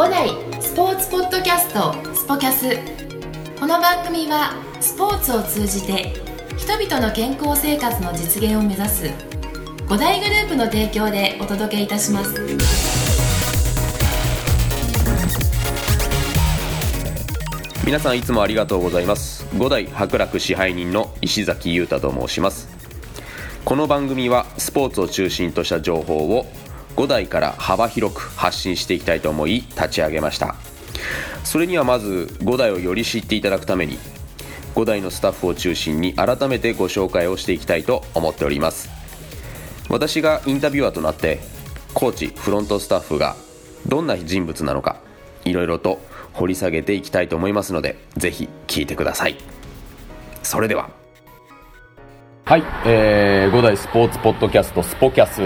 五代スポーツポッドキャストスポキャス。この番組はスポーツを通じて人々の健康生活の実現を目指す五大グループの提供でお届けいたします。皆さんいつもありがとうございます。五代博楽支配人の石崎裕太と申します。この番組はスポーツを中心とした情報を5代から幅広く発信していきたいと思い立ち上げました。それにはまず5代をより知っていただくために5代のスタッフを中心に改めてご紹介をしていきたいと思っております。私がインタビュアーとなってコーチフロントスタッフがどんな人物なのかいろいろと掘り下げていきたいと思いますのでぜひ聞いてください。それでは。はい、えー、5代スポーツポッドキャストスポキャス。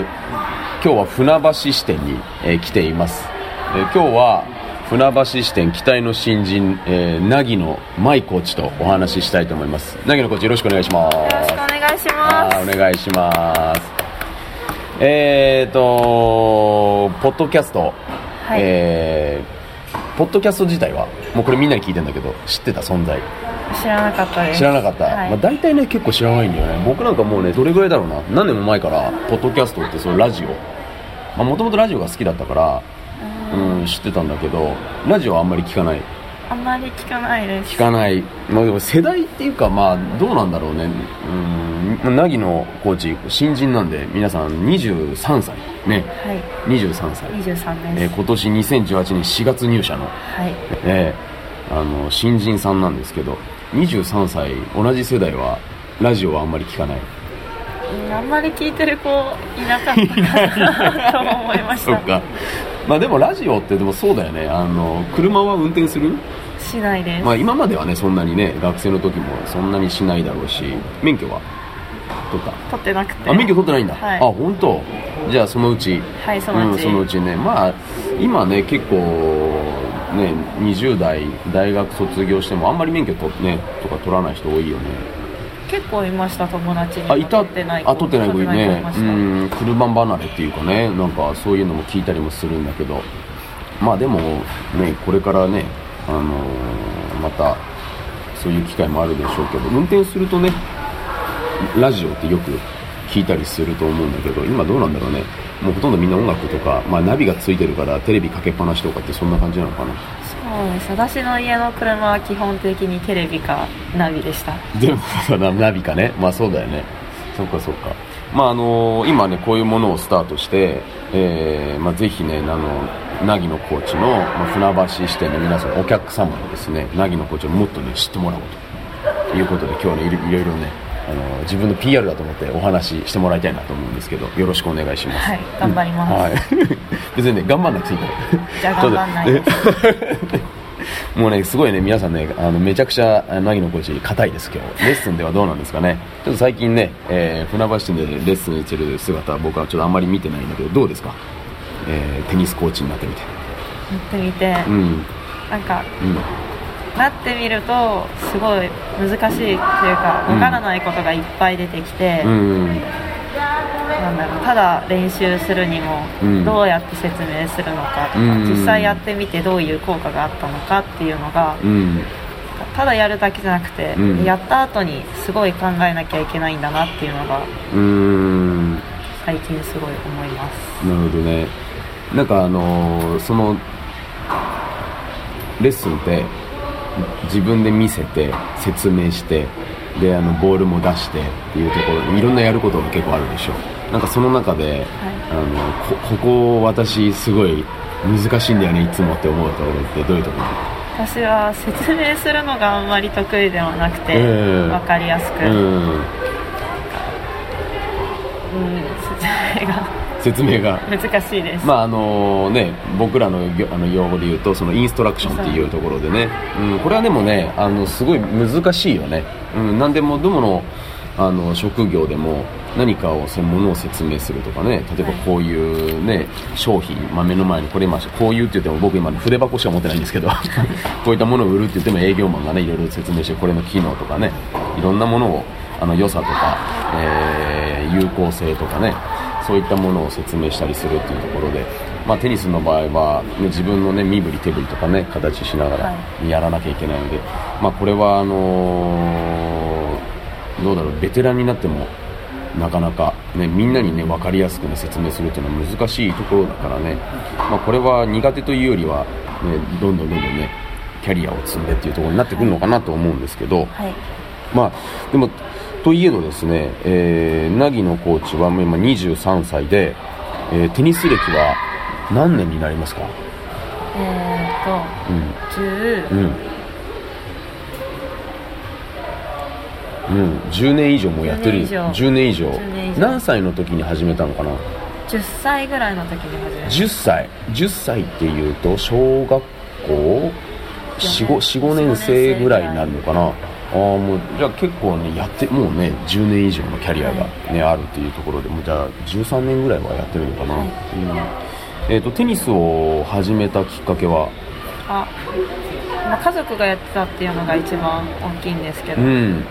今日は船橋支店に、えー、来ています、えー、今日は船橋支店期待の新人、えー、凪野舞コーチとお話ししたいと思います。凪野コーチよろしくお願いします。よろしくお願いします。お願いします。えーとポッドキャスト、はい、えー、ポッドキャスト自体はもうこれみんなに聞いてんだけど知ってた存在？知らなかったです。知らなかった、はい、まあ、大体ね結構知らないんだよね。僕なんかもうねどれぐらいだろうな。何年も前からポッドキャストってそのラジオもともとラジオが好きだったからうん。知ってたんだけどラジオはあんまり聞かない。あんまり聞かないです。聞かない、まあ、でも世代っていうかまあどうなんだろうね。うん凪野コーチ新人なんで皆さん23歳。ね、はい、23歳。23です、えー、今年2018年4月入社の、はい。えー、あの新人さんなんですけど23歳同じ世代はラジオはあんまり聞かないあんまり聞いてる子いなかったかなと思いました。そっか。まあでもラジオってでもそうだよね。あの車は運転する？しないです、まあ、今まではねそんなにね学生の時もそんなにしないだろうし。免許は？取った？取ってなくて。あ免許取ってないんだ、はい、あ本当？じゃあそのうち。はいそのうち、うん、そのうちね。まあ今ね結構ね20代大学卒業してもあんまり免許取,、ね、とか取らない人多いよね結構いました友達に。あいた？取ってないあ取ってない子いね。うん車離れっていうかねなんかそういうのも聞いたりもするんだけど。まあでもねこれからねあのー、またそういう機会もあるでしょうけど運転するとねラジオってよく聞いたりすると思うんだけど今どうなんだろうね。もうほとんどみんな音楽とか、まあ、ナビがついてるからテレビかけっぱなしとかってそんな感じなのかな。そうです。私の家の車は基本的にテレビかナビでした。でもナビかね。まあそうだよね。そっかそっか。まああのー、今ねこういうものをスタートして、えーまあ、ぜひねあの凪野コーチの、まあ、船橋支店の皆さんお客様にですね凪野コーチをもっとね知ってもらおうということで今日ねいろいろねあの自分の PR だと思ってお話ししてもらいたいなと思うんですけどよろしくお願いします。はい頑張ります、うん、はい、別にね頑張んなくていいから。じゃあ頑張んないで。すもうね、すごいね、皆さんね、あのめちゃくちゃ、凪のコーチ、硬いです、今日。レッスンではどうなんですかね。ちょっと最近ね、えー、船橋店でレッスンしてる姿、僕はちょっとあんまり見てないんだけど、どうですか？えー、テニスコーチになってみて。なってみて、うん、なんか、うんなってみるとすごい難しいっていうかわからないことがいっぱい出てきて、うん、なんだろうただ練習するにもどうやって説明するのかとか、うん、実際やってみてどういう効果があったのかっていうのが、うん、ただやるだけじゃなくて、やった後にすごい考えなきゃいけないんだなっていうのが最近すごい思います。なるほどね。なんかあのー、そのレッスンって自分で見せて説明してであのボールも出してっていうところいろんなやることが結構あるでしょなんかその中で、はい、あのこここ私すごい難しいんだよねいつもって思うところってどういうところ？私は説明するのがあんまり得意ではなくて、えー、分かりやすく、うん、うん、説明が。説明が。難しいです。まああのね僕らのあの用語で言うとそのインストラクションっていうところでね、うん、これはでもねあのすごい難しいよね、うん、何でもどのあの職業でも何かを専門を説明するとかね例えばこういうね、商品、まあ、目の前にこれ今こういうって言っても僕今筆箱しか持ってないんですけど こういったものを売るって言っても営業マンがねいろいろ説明してこれの機能とかねいろんなものをあの良さとか、えー、有効性とかねそういったものを説明したりするっていうところで、まあ、テニスの場合は、ね、自分の、ね、身振り手振りとかね形しながらやらなきゃいけないので、はい、まあ、これはあのー、どうだろうベテランになってもなかなか、ね、みんなに、ね、分かりやすく、ね、説明するというのは難しいところだからね、まあ、これは苦手というよりは、ね、どんどんどんどんねキャリアを積んでっていうところになってくるのかなと思うんですけど、はい、まあでもといえどですね、えー、凪のコーチは今23歳で、えー、テニス歴は何年になりますか？えーと、うん、10、うんうん、10年以上もやってる。10年以上。何歳の時に始めたのかな？10歳ぐらいの時に始めた。10歳。10歳っていうと小学校？45年。生ぐらいになるのかな？ああもうじゃあ結構ねやってもうね10年以上のキャリアがね、はい、あるっていうところでもじゃあ13年ぐらいはやってるのかな、はい、うん。えーと、とテニスを始めたきっかけは？あ、まあ、家族がやってたっていうのが一番大きいんですけど、うん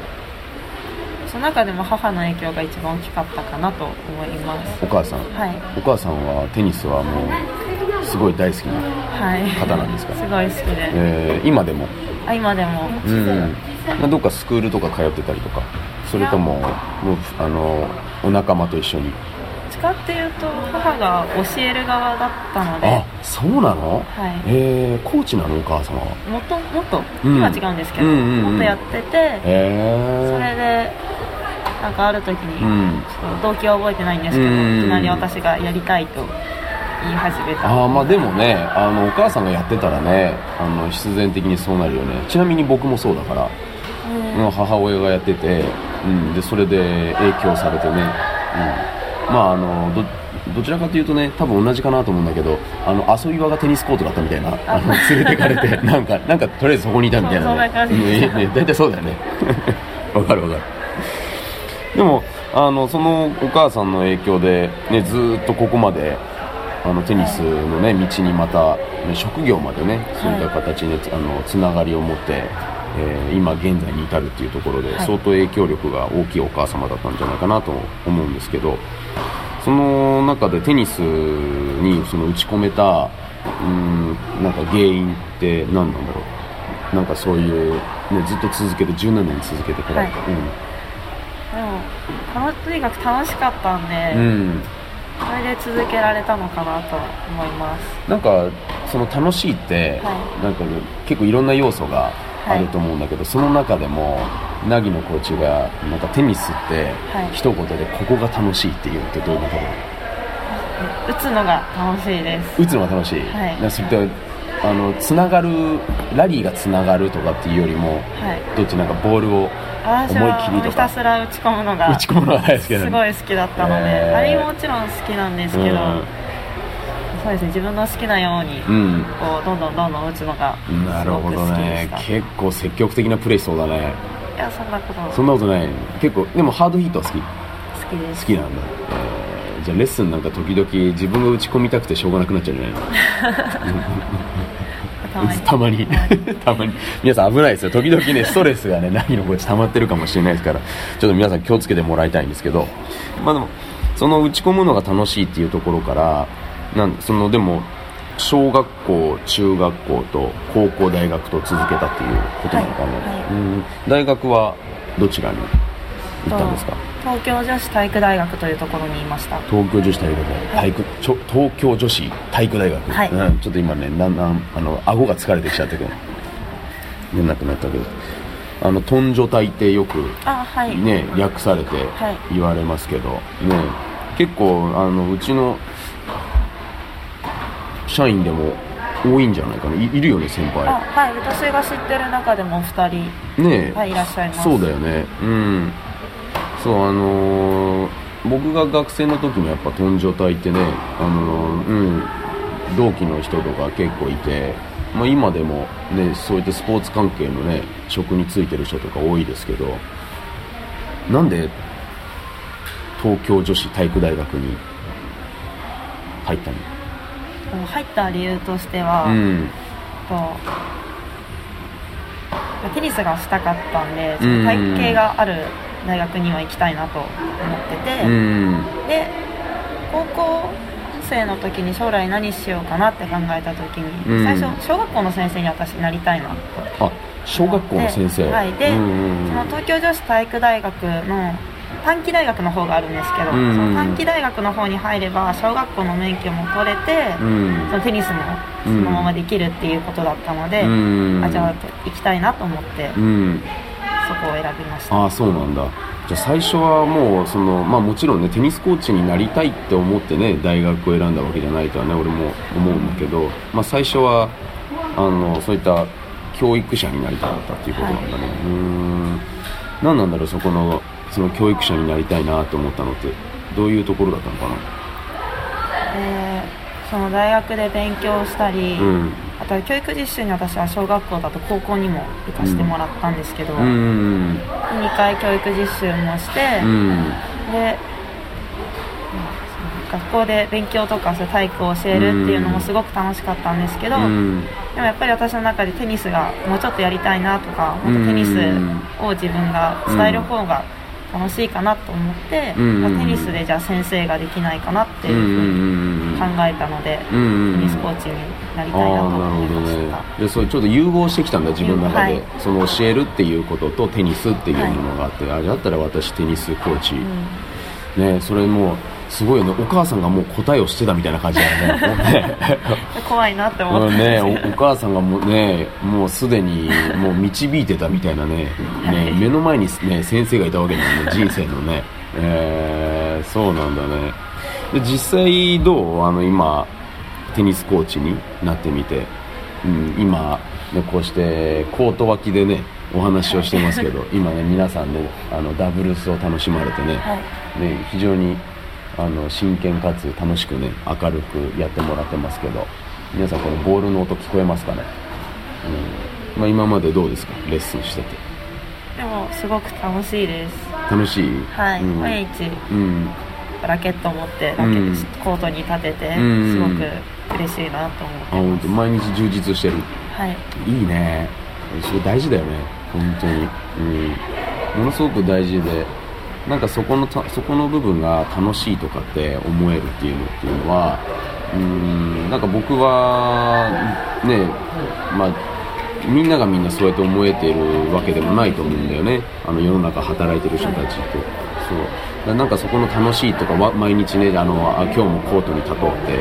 その中でも母の影響が一番大きかったかなと思います。お母さん。はい。お母さんはテニスはもうすごい大好きな方なんですか、はい、すごい好きで、えー、今でも？あ今でも。うんまあ、どっかスクールとか通ってたりとか？それとももうあのお仲間と一緒に？かっていうと母が教える側だったので。あそうなの？はい。えー、コーチなの？お母様は？もっともっと、今は違うんですけど、うんうんうん、もっとやってて、えー、それでなんかある時に、うん、ちょっと動機は覚えてないんですけど、うん、いきなり私がやりたいと言い始めた。あまあでもねあのお母さんがやってたらねあの必然的にそうなるよね。ちなみに僕もそうだから、うん、母親がやってて、うん、でそれで影響されてね、うん。まああのどどちらかというとね多分同じかなと思うんだけどあの遊び場がテニスコートだったみたいなあ。の連れてかれて なんかなんかとりあえずそこにいたみたいなね。ねね大体そうだよね。わかるわかるでもあのそのお母さんの影響で、ね、ずっとここまであのテニスの、ね、道にまた、ね、職業までねそういった形で、はい、あのつながりを持ってえー、今現在に至るっていうところで、相当影響力が大きいお母様だったんじゃないかなと思うんですけどその中でテニスにその打ち込めたうんなんか原因って何なんだろう。なんかそういう、ね、ずっと続けて17年続けてこられた、はい、うん、でもとにかく楽しかったんで、うん、それで続けられたのかなと思います。なんかその楽しいって、はい、なんか結構いろんな要素があると思うんだけど、はい、その中でも凪のコーチがなんかテニスって一言でここが楽しいって言うってどういうこと？打つのが楽しいです。打つのが楽しい、はい、そあのつながるラリーがつながるとかっていうよりも、はい、どっち？なんかボールを思い切りとか。ひたすら打ち込むのが打ち込むのが大好きすごい好きだったので、えー、あれももちろん好きなんですけど、うん。そうですね自分の好きなように、うん、こうどんどんどんどん打つのがなるほどね。結構積極的なプレーしそうだね。いやそんなことそんなことない。結構でもハードヒットは好き。好きです。好きなんだ、えー、じゃあレッスンなんか時々自分が打ち込みたくてしょうがなくなっちゃうんじゃないのたまに。たまに。皆さん危ないですよ。時々ねストレスがね何のこっち溜まってるかもしれないですから。ちょっと皆さん気をつけてもらいたいんですけど。まあでもその打ち込むのが楽しいっていうところからなんそのでも小学校中学校と高校大学と続けたっていうことなのかな、はいはい、うん。大学はどちらに行ったんですか？東京女子体育大学というところにいました。東京女子体育大学、体育ちょ東京女子体育大学、はい。うん、ちょっと今ねだんだんあの顎が疲れてきちゃったけど出なくなったけど。あの頓所体ってよくあ、はい、ね略されて言われますけど、ね結構あのうちの社員でも多いんじゃないかな。いいるよね先輩。はい。私が知ってる中でも2人ねはい、いらっしゃいます。そうだよね。うんそうあのー、僕が学生の時にやっぱ頓状隊ってねあのー、うん同期の人とか結構いて、まあ、今でもねそういったスポーツ関係のね職に就いてる人とか多いですけどなんで東京女子体育大学に入ったの？入った理由としては、うん、とテニスがしたかったんで体育系がある大学には行きたいなと思ってて、うん、で高校生の時に将来何しようかなって考えた時に、うん、最初小学校の先生に私なりたいなと。あ小学校の先生。はい。で、うんうんうん、その東京女子体育大学の短期大学の方があるんですけど、うんうん、その短期大学の方に入れば小学校の免許も取れて、うん、そのテニスもそのままできるっていうことだったので、うん、あじゃあ行きたいなと思って、うん、そこを選びました。あそうなんだ。じゃあ最初はもうその、まあ、もちろんねテニスコーチになりたいって思ってね大学を選んだわけじゃないとはね俺も思うんだけど、まあ、最初はあのそういった教育者になりたかったっていうことなんだね、はい、うん。何なんだろうそこのその教育者になりたいなと思ったのって。どういうところだったのかな？えー、その大学で勉強したり、うん、あとは教育実習に私は小学校だと高校にも行かせてもらったんですけど、うん、2回教育実習もして、うん、で学校で勉強とかそう体育を教えるっていうのもすごく楽しかったんですけど、でもやっぱり私の中でテニスがもうちょっとやりたいなとかもっとテニスを自分が伝える方が楽しいかなと思って、まあ、テニスでじゃあ先生ができないかなっていうふうに考えたので、テニスコーチになりたいなと思いました、ね、でそれちょっと融合してきたんだ自分の中で、はい、その教えるっていうこととテニスっていうものがあって、はい、あだったら私テニスコーチ、ねそれもすごいよねお母さんがもう答えをしてたみたいな感じだよね。怖いなって思ってねお母さんがもうねもうすでにもう導いてたみたいなね。ね目の前にね先生がいたわけだよね人生のね。えー、そうなんだねで実際どう？あの今テニスコーチになってみて、うん、今、ね、こうしてコート脇でねお話をしてますけど今ね皆さんねあのダブルスを楽しまれてねはい、ね非常にあの真剣かつ楽しくね明るくやってもらってますけど皆さんこのボールの音聞こえますかね、うん。まあ、今までどうですか？レッスンしてて。でもすごく楽しいです。楽しい？はい、うん、毎日、うん、ラケットを持ってラケット、コートに立てて、すごく嬉しいなと思って毎日充実してる。はい。いいね。それ大事だよね。本当に、うん、ものすごく大事でなんかそこのそこの部分が楽しいとかって思えるっていうのっていうのはうん。なんか僕はねまあみんながみんなそうやって思えてるわけでもないと思うんだよね。あの世の中働いてる人たちって。そうなんかそこの楽しいとか毎日ねあのあ今日もコートに立とうって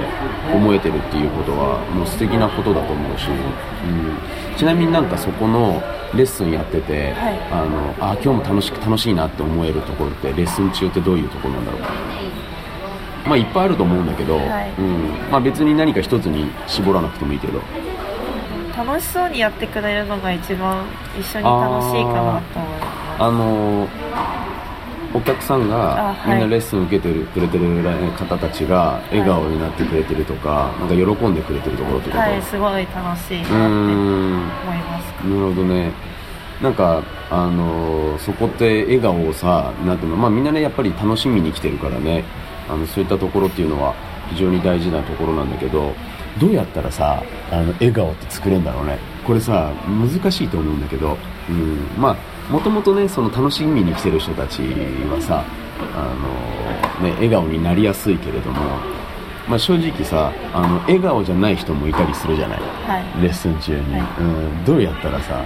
思えてるっていうことはもう素敵なことだと思うし、うん、ちなみになんかそこのレッスンやってて、はい、あのあ今日も楽しく楽しいなって思えるところってレッスン中ってどういうところなんだろう？まあいっぱいあると思うんだけど、はい、うん。まあ、別に何か一つに絞らなくてもいいけど。楽しそうにやってくれるのが一番一緒に楽しいかなと思います。あのお客さんがみんなレッスン受けてるくれてる方たちが笑顔になってくれてるとか、なんか喜んでくれてるところとはいすごい楽しいなって思います。なるほどね。なんかあのそこって笑顔をさなんていうのまあみんなねやっぱり楽しみに来てるからね。あのそういったところっていうのは非常に大事なところなんだけどどうやったらさあの笑顔って作れるんだろうね。これさ難しいと思うんだけど、うん、まあもともとねその楽しみに来てる人たちはさあの、ね、笑顔になりやすいけれども、まあ、正直さあの笑顔じゃない人もいたりするじゃない、はい、レッスン中に、はい、うん、どうやったらさ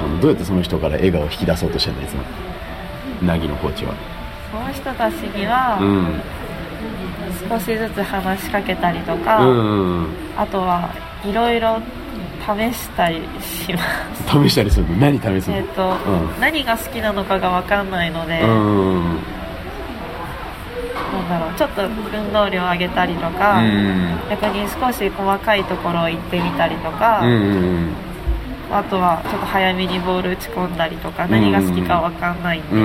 あのどうやってその人から笑顔を引き出そうとしてるんですか凪のコーチは。その人たちには、うん、少しずつ話しかけたりとか、うんうん、あとはいろいろ試したりします。試したりするの？何試すの？えっ、と、うん、何が好きなのかが分かんないので、うんなんだろうちょっと運動量上げたりとか、うん、逆に少し細かいところを行ってみたりとか、うん、あとはちょっと早めにボール打ち込んだりとか何が好きか分かんないんで、とり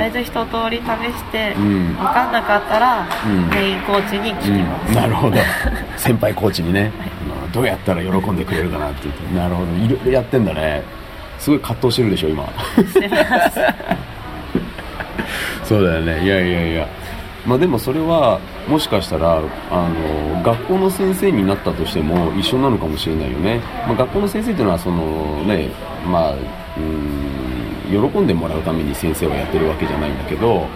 あえず一通り試して分かんなかったらメインコーチに聞きます、なるほど。先輩コーチにね、はいどうやったら喜んでくれるかなって言ってなるほど。いろいろやってんだね。すごい葛藤してるでしょ今。そうだよね。いやいやいや。まあでもそれはもしかしたらあの学校の先生になったとしても一緒なのかもしれないよね、まあ、学校の先生っていうのはそのねまあうん喜んでもらうために先生はやってるわけじゃないんだけど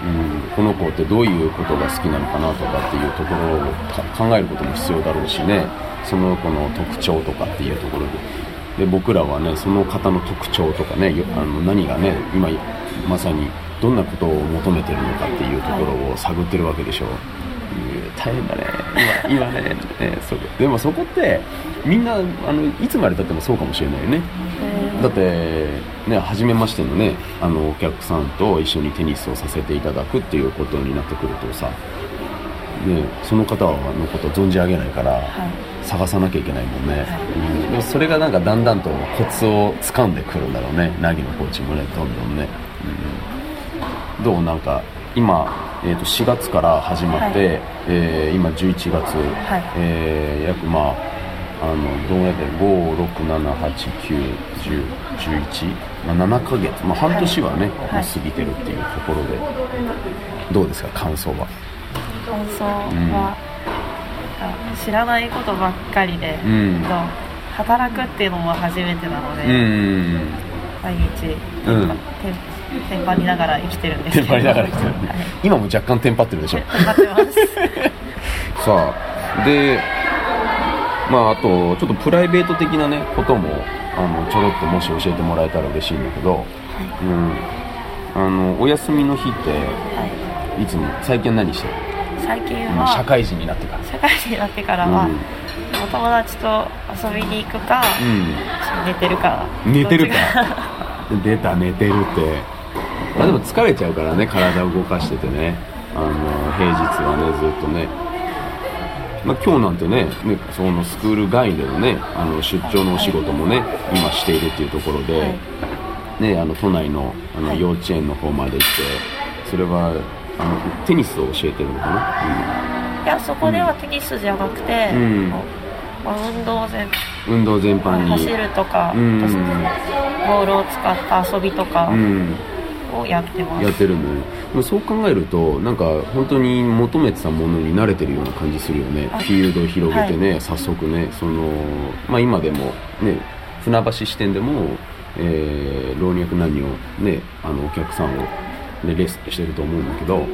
うん、この子ってどういうことが好きなのかなとかっていうところを考えることも必要だろうしねその子の特徴とかっていうところで。で僕らはねその方の特徴とかねあの何がね今まさにどんなことを求めてるのかっていうところを探ってるわけでしょ。う、大変だね。今今ね。ねそでもそこってみんなあのいつまでたってもそうかもしれないよね、だってね初めましてのねあのお客さんと一緒にテニスをさせていただくっていうことになってくるとさ、ね、その方のことを存じ上げないから、はい、探さなきゃいけないもんね、はい、うん、でもそれがなんかだんだんとコツを掴んでくるんだろうね。凪のコーチもねどんどんね、うん、どう？なんか今、えー、と4月から始まって、はい、えー、今11月、はい、えー、約まああのどうやって567891011、まあ、7ヶ月、まあ、半年はね、はい、過ぎてるっていうところで。どうですか？感想は。感想は、うん、知らないことばっかりで、うん、働くっていうのも初めてなので、うん、毎日、うん、テンパりながら生きてるんですけど。テンパりながら生きてる、はい、今も若干テンパってるでしょ。テンパってます。さあでまああとちょっとプライベート的なねこともあのちょろっともし教えてもらえたら嬉しいんだけど、はい、うん。あのお休みの日って、はい、いつも最近何してる？最近は社会人になってから。社会人になってからは、うん、お友達と遊びに行くか、うん、寝てるか。寝てるか。出た寝てるって。まあでも疲れちゃうからね体を動かしててね。あの平日はねずっとね。まあ、今日なんてねねそのスクール外でのねあの出張のお仕事もね、今しているっていうところで、ね、あの都内のあの幼稚園の方まで行ってそれはあのテニスを教えてるのかな、うん、いやそこではテニスじゃなくて、うん。まあ、運動全運動全般に。走るとか、うん、ボールを使った遊びとか、うん。をやってます。やってるんだね。でもそう考えるとなんか本当に求めてたものに慣れてるような感じするよね。フィールドを広げてね、はい、早速ねその、まあ、今でもね船橋支店でも、えー、老若男女ねあのお客さんを、ね、レッスンしてると思うんだけど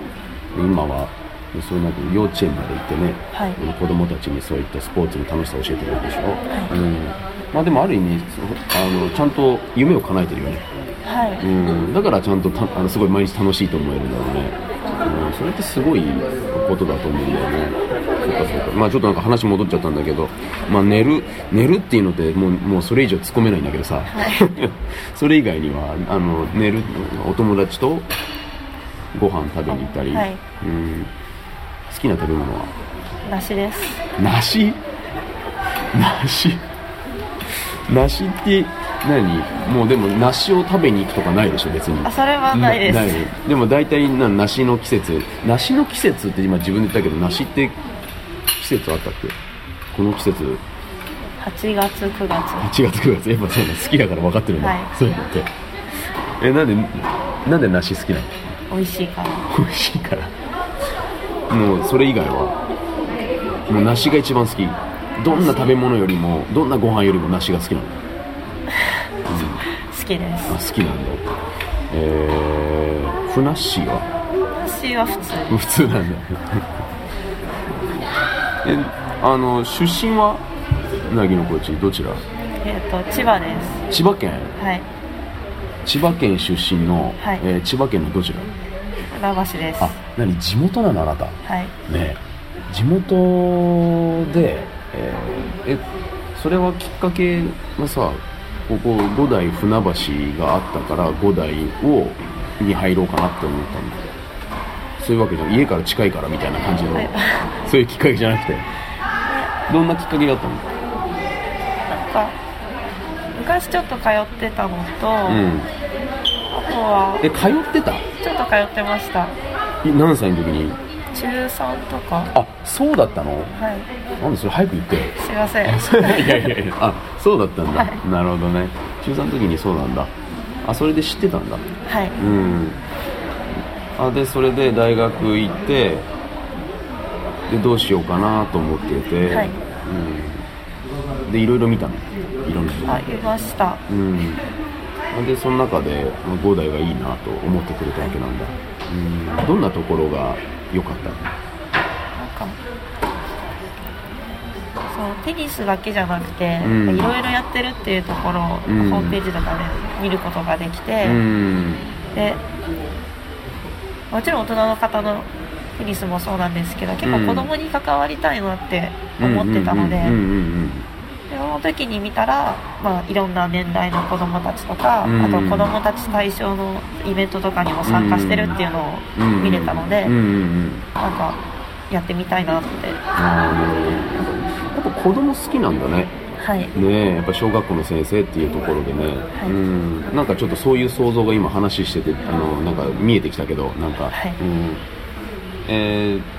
今はそうなんか幼稚園まで行ってね、はい、子供たちにそういったスポーツの楽しさを教えてるわけでしょ、はい、うん。まあ、でもある意味あのちゃんと夢を叶えてるよね。はい、うん、だからちゃんとたあのすごい毎日楽しいと思えるんだろうね、うん、それってすごいことだと思うんだよね。そうかそうか。まあちょっとなんか話戻っちゃったんだけど、まあ、寝る寝るっていうのってもうもうそれ以上突っ込めないんだけどさ、はい、それ以外にはあの寝るお友達とご飯食べに行ったり、はい、うん。好きな食べ物は？梨です。梨？梨？梨って何？もうでも梨を食べに行くとかないでしょ別に。あそれはないです。ない。でも大体な梨の季節。梨の季節って今自分で言ったけど梨って季節あったっけ？この季節？8月9月。8月9月。やっぱそういうの好きだから分かってるんだ、はい、そういうのって。えなんでなんで梨好きなの？美味しいから。美味しいから。もうそれ以外はもう梨が一番好き。どんな食べ物よりもどんなご飯よりも梨が好きなの、うん、好きです。あ好きなんだ。えー、ふなっしーは？ふなっしーは普通。普通なんだ。えあの出身は？なぎのこちどちら？えっ、ー、と千葉です。千葉県？はい。千葉県出身の、はい、えー、千葉県のどちら？船橋です。あ何？地元なのあなた？はい。ね地元でえー、えそれはきっかけがさここ五代船橋があったから五代をに入ろうかなって思ったんだ。そういうわけじゃ家から近いからみたいな感じの、はい、そういうきっかけじゃなくて。どんなきっかけだったの？なんか昔ちょっと通ってたのと、うん、は。え通ってた？ちょっと通ってました。何歳の時に？中3とか。あそうだったの？はい。なんでそれ早く言って？すいません。いやいやいや。あそうだったんだ、はい、なるほどね。中3の時にそうなんだ。あそれで知ってたんだ。はい。うん。あでそれで大学行ってでどうしようかなと思ってて、はい。うん、でいろいろ見たの？いろんなあ見ました。うんでその中で五代がいいなと思ってくれたわけなんだ、はいうん。どんなところが良かった？のなんかそうテニスだけじゃなくて、うん。いろいろやってるっていうところを、うん。ホームページとかで見ることができて、うん。でもちろん大人の方のテニスもそうなんですけど結構子供に関わりたいなって思ってたので、でその時に見たら、まあ、いろんな年代の子供たちとか、うん。あと子供たち対象のイベントとかにも参加してるっていうのを見れたので、うん。うん。うん。なんかやってみたいなって。やっぱ子供好きなんだね。はい。ねえやっぱ小学校の先生っていうところでね、はい。うん。なんかちょっとそういう想像が今話しててあのなんか見えてきたけどなんか、はい。うん。えー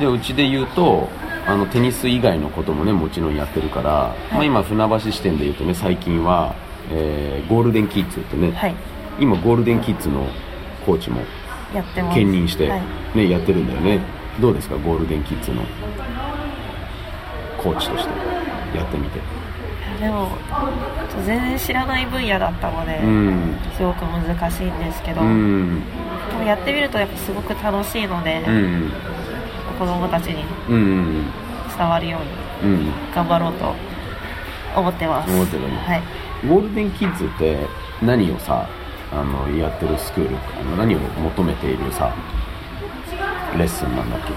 でうちで言うとあのテニス以外のこともねもちろんやってるから、まあ、今船橋支店で言うとね最近は、えーゴールデンキッズってね、はい。今ゴールデンキッズのコーチも兼任して、はい。ね、やってるんだよね。どうですかゴールデンキッズのコーチとしてやってみて。でも全然知らない分野だったので、うん。すごく難しいんですけど、うん。でもやってみるとやっぱすごく楽しいので、うん子供たちにうん伝わるようにうん。頑張ろうと思ってます。思ってるね。はい。ゴールデンキッズって何をさあのやってるスクールあの何を求めているさレッスンなんだっけ？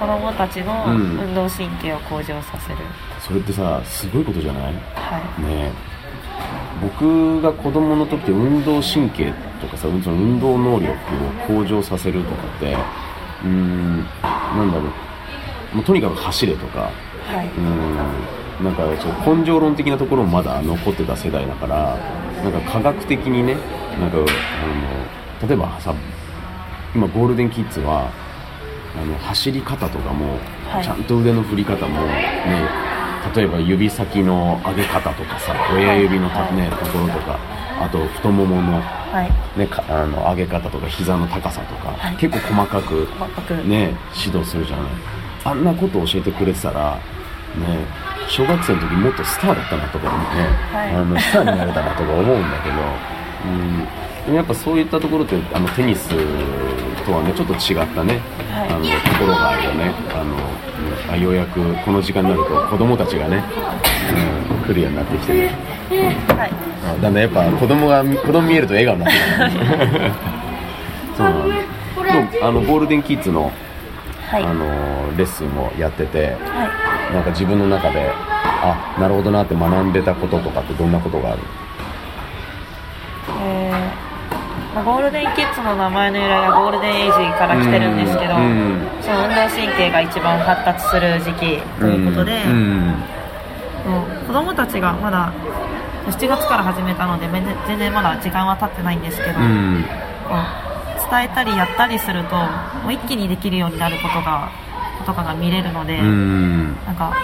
子供たちのうん。運動神経を向上させる、それってさすごいことじゃない？ねはい。え。僕が子供の時って運動神経とかさその運動能力を向上させるとかってうーんなんだろう。もうとにかく走れとか。はい、うん。なんかそう根性論的なところもまだ残ってた世代だからなんか科学的にねなんかあの例えばさ今ゴールデンキッズはあの走り方とかも、はい。ちゃんと腕の振り方もね例えば指先の上げ方とかさ親指のね、ところとかあと太ももの,、はい。ね、かあの上げ方とか膝の高さとか、はい。結構細かくね指導するじゃない。あんなことを教えてくれてたらね小学生の時もっとスターだったなとかね、はい。あのスターになれたなとか思うんだけど、うん、でもやっぱそういったところってあのテニスとはねちょっと違ったね、はい。あのところがあるよね。あのうようやくこの時間になると子供たちがね、うん、来るようになってきてね。はい。あだんだんやっぱ子供が子供見えると笑顔になってくるそうなのでもあのゴールデンキッズのはい。あのレッスンをやっててはなんか自分の中であなるほどなって学んでたこととかってどんなことがある？いえーまあ、ゴールデンキッズの名前の由来がゴールデンエイジから来てるんですけど、うんその運動神経が一番発達する時期ということで、うん。もう子供たちがまだ7月から始めたのでめ全然まだ時間は経ってないんですけど、うん。こう伝えたりやったりするともう一気にできるようになることがとかが見れるので、うん。なんか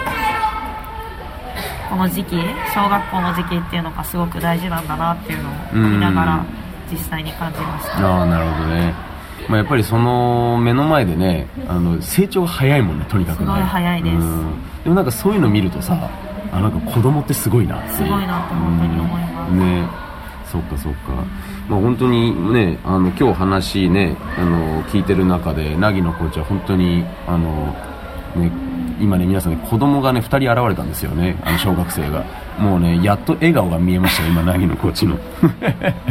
この時期小学校の時期っていうのがすごく大事なんだなっていうのを見ながら実際に感じました、ああなるほどね、まあ、やっぱりその目の前でねあの成長が早いもんねとにかくね。すごい早いです。うん。でもなんかそういうの見るとさあなんか子供ってすごいな。すごいなって本当に思います。うん。ね。そっかそっか、まあ、本当にねあの今日話ねあの聞いてる中で凪のコーチは本当にあのね今ね皆さんね子供がね2人現れたんですよね。あの小学生が。もうねやっと笑顔が見えましたよ今凪のコーチの。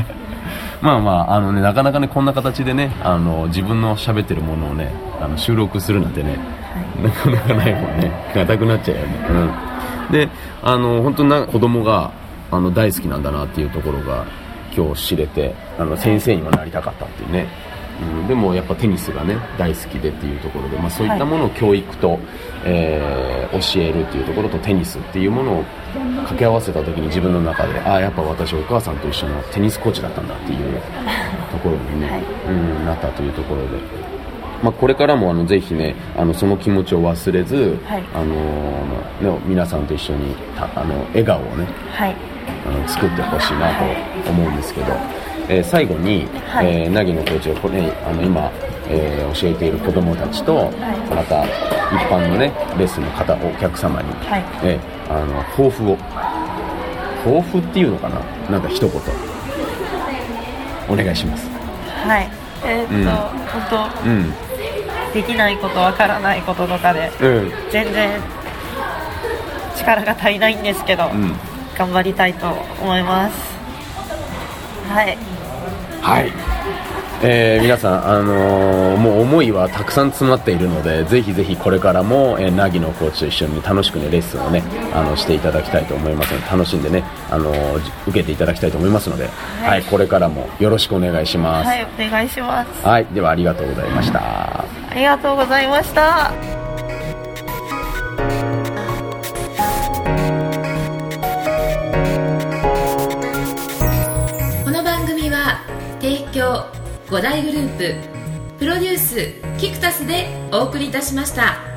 まあまああのねなかなかねこんな形でねあの自分の喋ってるものをねあの収録するなんてねなかなかないもんね。硬くなっちゃうよね、うん、であの本当にな子供があの大好きなんだなっていうところが今日知れてあの先生にはなりたかったっていうね、うん、でもやっぱテニスがね大好きでっていうところで、まあ、そういったものを教育と、えー教えるっていうところとテニスっていうものを掛け合わせた時に自分の中でああやっぱ私お母さんと一緒のテニスコーチだったんだっていうところにね、はいうん、なったというところで。まあ、これからもあのぜひねあのその気持ちを忘れず、はい。あのね、皆さんと一緒にたあの笑顔をねはい。あの作ってほしいなと思うんですけど、えー最後に、はい。えー、凪のコーチがこれ、あの今、えー教えている子どもたちと、また一般のねレッスンの方お客様に、はい。えーあの抱負を抱負っていうのかな？なんか一言。お願いします。はい。えー、っと、うん、本当、うん、できないことわからないこととかで、うん、全然力が足りないんですけど、頑張りたいと思いますはいはいえー、皆さん、あのー、もう思いはたくさん詰まっているのでぜひぜひこれからも、えー、凪のコーチと一緒に楽しく、ね、レッスンを、ね、あのしていただきたいと思いますので楽しんでね、あのー、受けていただきたいと思いますので、はい、はい、これからもよろしくお願いします。はい、お願いします。はい、ではありがとうございました。ありがとうございました。この番組は提供5大グループプロデュースキクタスでお送りいたしました。